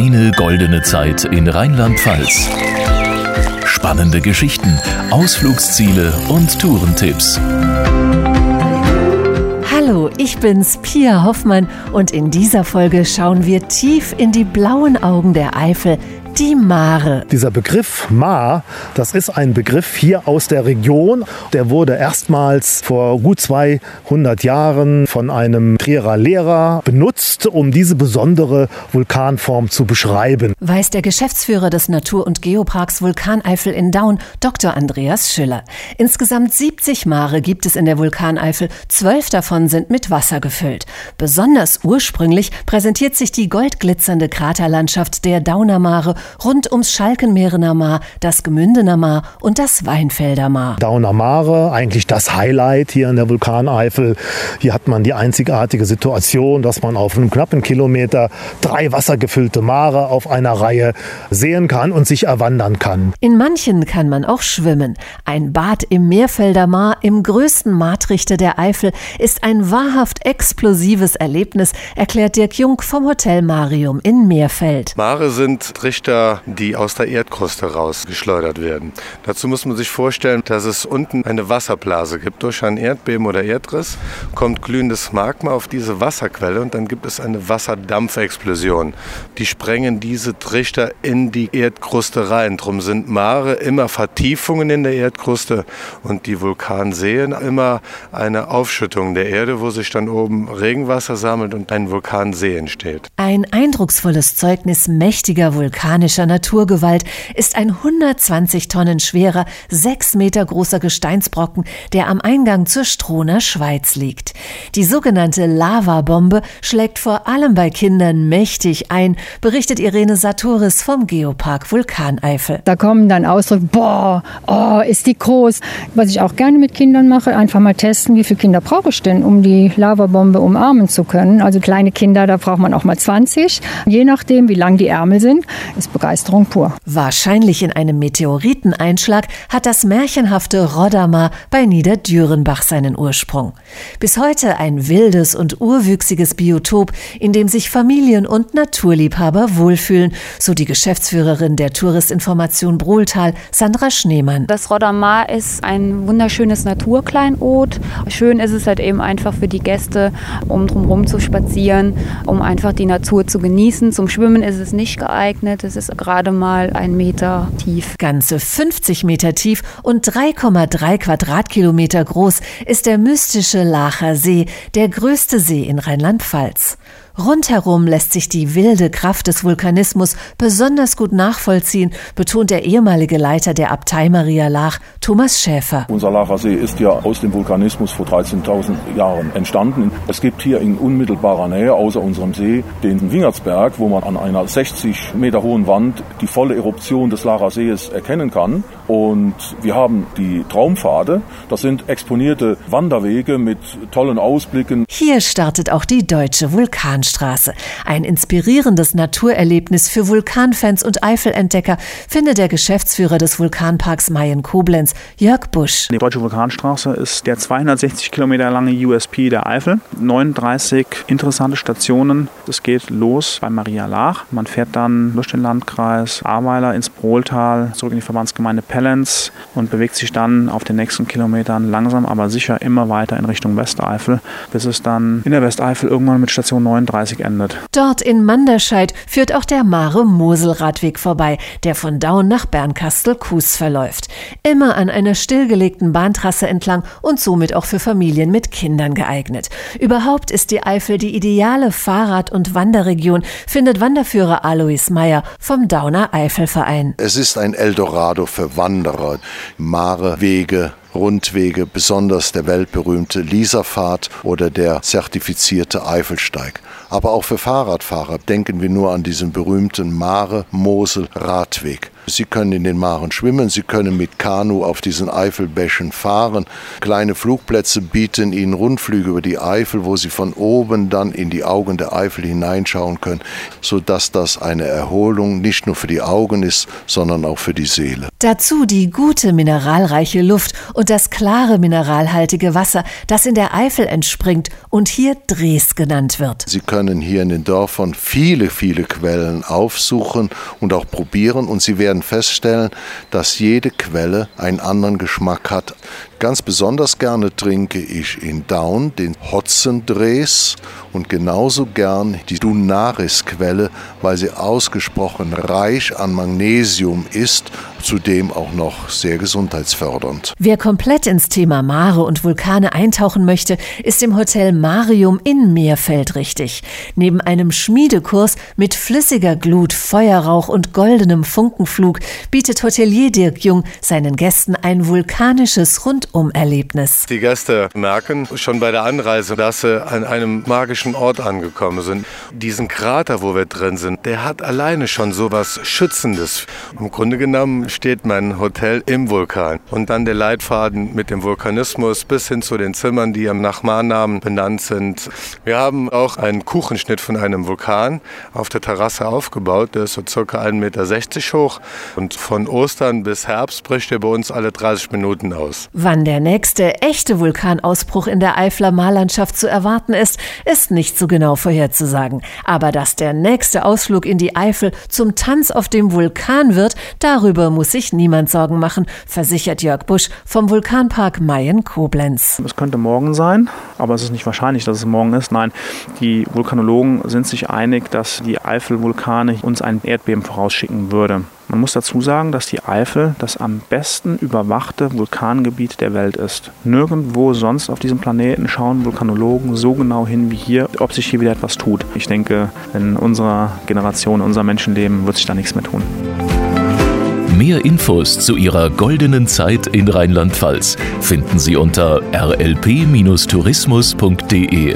Deine goldene Zeit in Rheinland-Pfalz. Spannende Geschichten, Ausflugsziele und Tourentipps. Hallo, ich bin's, Pia Hoffmann, und in dieser Folge schauen wir tief in die blauen Augen der Eifel die Mare. Dieser Begriff Mar, das ist ein Begriff hier aus der Region. Der wurde erstmals vor gut 200 Jahren von einem Trierer Lehrer benutzt, um diese besondere Vulkanform zu beschreiben. Weiß der Geschäftsführer des Natur- und Geoparks Vulkaneifel in Daun, Dr. Andreas Schüller. Insgesamt 70 Mare gibt es in der Vulkaneifel. Zwölf davon sind mit Wasser gefüllt. Besonders ursprünglich präsentiert sich die goldglitzernde Kraterlandschaft der Dauner Mare rund ums Schalkenmeerener Maar, das Gemündener Maar und das Weinfelder Maar. Dauner Mare, eigentlich das Highlight hier in der Vulkaneifel. Hier hat man die einzigartige Situation, dass man auf einem knappen Kilometer drei wassergefüllte Mare auf einer Reihe sehen kann und sich erwandern kann. In manchen kann man auch schwimmen. Ein Bad im Meerfelder Maar, im größten Martrichter der Eifel, ist ein wahrhaft explosives Erlebnis, erklärt Dirk Jung vom Hotel Marium in Meerfeld. Mare sind Trichter Trichter, die aus der Erdkruste rausgeschleudert werden. Dazu muss man sich vorstellen, dass es unten eine Wasserblase gibt. Durch ein Erdbeben oder Erdriss kommt glühendes Magma auf diese Wasserquelle und dann gibt es eine Wasserdampfexplosion. Die sprengen diese Trichter in die Erdkruste rein. Drum sind Mare immer Vertiefungen in der Erdkruste und die Vulkanseen immer eine Aufschüttung der Erde, wo sich dann oben Regenwasser sammelt und ein Vulkansee entsteht. Ein eindrucksvolles Zeugnis mächtiger Vulkane vulkanischer Naturgewalt ist ein 120 Tonnen schwerer, sechs Meter großer Gesteinsbrocken, der am Eingang zur Stroner Schweiz liegt. Die sogenannte Lavabombe schlägt vor allem bei Kindern mächtig ein, berichtet Irene Saturis vom Geopark Vulkaneifel. Da kommen dann Ausdrücke, boah, oh, ist die groß. Was ich auch gerne mit Kindern mache, einfach mal testen, wie viele Kinder brauche ich denn, um die Lavabombe umarmen zu können. Also kleine Kinder, da braucht man auch mal 20. Je nachdem, wie lang die Ärmel sind, ist Begeisterung pur. Wahrscheinlich in einem Meteoriteneinschlag hat das märchenhafte Roddamer bei Niederdürenbach seinen Ursprung. Bis heute ein wildes und urwüchsiges Biotop, in dem sich Familien und Naturliebhaber wohlfühlen, so die Geschäftsführerin der Touristinformation Brohltal, Sandra Schneemann. Das Roddamer ist ein wunderschönes Naturkleinod. Schön ist es halt eben einfach für die Gäste, um drumherum zu spazieren, um einfach die Natur zu genießen. Zum Schwimmen ist es nicht geeignet. Es ist gerade mal ein Meter tief. Ganze 50 Meter tief und 3,3 Quadratkilometer groß ist der mystische Lacher See, der größte See in Rheinland-Pfalz. Rundherum lässt sich die wilde Kraft des Vulkanismus besonders gut nachvollziehen, betont der ehemalige Leiter der Abtei Maria Lach, Thomas Schäfer. Unser Lacher See ist ja aus dem Vulkanismus vor 13.000 Jahren entstanden. Es gibt hier in unmittelbarer Nähe außer unserem See den Wingertsberg, wo man an einer 60 Meter hohen Wand die volle Eruption des Lacher Sees erkennen kann. Und wir haben die Traumpfade. Das sind exponierte Wanderwege mit tollen Ausblicken. Hier startet auch die deutsche Vulkanstraße. Straße. Ein inspirierendes Naturerlebnis für Vulkanfans und Eifelentdecker, findet der Geschäftsführer des Vulkanparks Mayen Koblenz, Jörg Busch. Die Deutsche Vulkanstraße ist der 260 Kilometer lange USP der Eifel. 39 interessante Stationen. Es geht los bei Maria Lach. Man fährt dann durch den Landkreis Ahrweiler ins Brohltal, zurück in die Verbandsgemeinde Pellenz und bewegt sich dann auf den nächsten Kilometern langsam, aber sicher immer weiter in Richtung Westeifel, bis es dann in der Westeifel irgendwann mit Station 39 30 endet. Dort in Manderscheid führt auch der Mare-Mosel-Radweg vorbei, der von Daun nach Bernkastel-Kues verläuft. Immer an einer stillgelegten Bahntrasse entlang und somit auch für Familien mit Kindern geeignet. Überhaupt ist die Eifel die ideale Fahrrad- und Wanderregion, findet Wanderführer Alois Meyer vom Dauner Eifelverein. Es ist ein Eldorado für Wanderer. Mare-Wege, Rundwege, besonders der weltberühmte Lisafahrt oder der zertifizierte Eifelsteig. Aber auch für Fahrradfahrer denken wir nur an diesen berühmten Mare-Mosel-Radweg. Sie können in den Maren schwimmen, Sie können mit Kanu auf diesen Eifelbächen fahren. Kleine Flugplätze bieten Ihnen Rundflüge über die Eifel, wo Sie von oben dann in die Augen der Eifel hineinschauen können, sodass das eine Erholung nicht nur für die Augen ist, sondern auch für die Seele. Dazu die gute mineralreiche Luft und das klare mineralhaltige Wasser, das in der Eifel entspringt und hier Dres genannt wird. Sie können können hier in den Dörfern viele, viele Quellen aufsuchen und auch probieren und Sie werden feststellen, dass jede Quelle einen anderen Geschmack hat. Ganz besonders gerne trinke ich in Daun den Hotzendres und genauso gern die Dunaris-Quelle, weil sie ausgesprochen reich an Magnesium ist, zudem auch noch sehr gesundheitsfördernd. Wer komplett ins Thema Mare und Vulkane eintauchen möchte, ist im Hotel Marium in Meerfeld richtig. Neben einem Schmiedekurs mit flüssiger Glut, Feuerrauch und goldenem Funkenflug bietet Hotelier Dirk Jung seinen Gästen ein vulkanisches Rundumerlebnis. Die Gäste merken schon bei der Anreise, dass sie an einem magischen Ort angekommen sind. Diesen Krater, wo wir drin sind, der hat alleine schon so was Schützendes. Im Grunde genommen steht mein Hotel im Vulkan. Und dann der Leitfaden mit dem Vulkanismus bis hin zu den Zimmern, die am Nachbarnamen benannt sind. Wir haben auch einen Kuchenschnitt von einem Vulkan auf der Terrasse aufgebaut. Der ist so circa 1,60 Meter hoch. Und von Ostern bis Herbst bricht er bei uns alle 30 Minuten aus. Wann der nächste echte Vulkanausbruch in der Eifler Marlandschaft zu erwarten ist, ist nicht so genau vorherzusagen. Aber dass der nächste Ausflug in die Eifel zum Tanz auf dem Vulkan wird, darüber muss sich niemand Sorgen machen, versichert Jörg Busch vom Vulkanpark Mayen-Koblenz. Es könnte morgen sein, aber es ist nicht wahrscheinlich, dass es morgen ist. Nein, die Vulkanologen sind sich einig, dass die Eifelvulkane uns ein Erdbeben vorausschicken würde. Man muss dazu sagen, dass die Eifel das am besten überwachte Vulkangebiet der Welt ist. Nirgendwo sonst auf diesem Planeten schauen Vulkanologen so genau hin wie hier, ob sich hier wieder etwas tut. Ich denke, in unserer Generation, unser Menschenleben wird sich da nichts mehr tun. Mehr Infos zu ihrer goldenen Zeit in Rheinland-Pfalz finden Sie unter rlp-tourismus.de.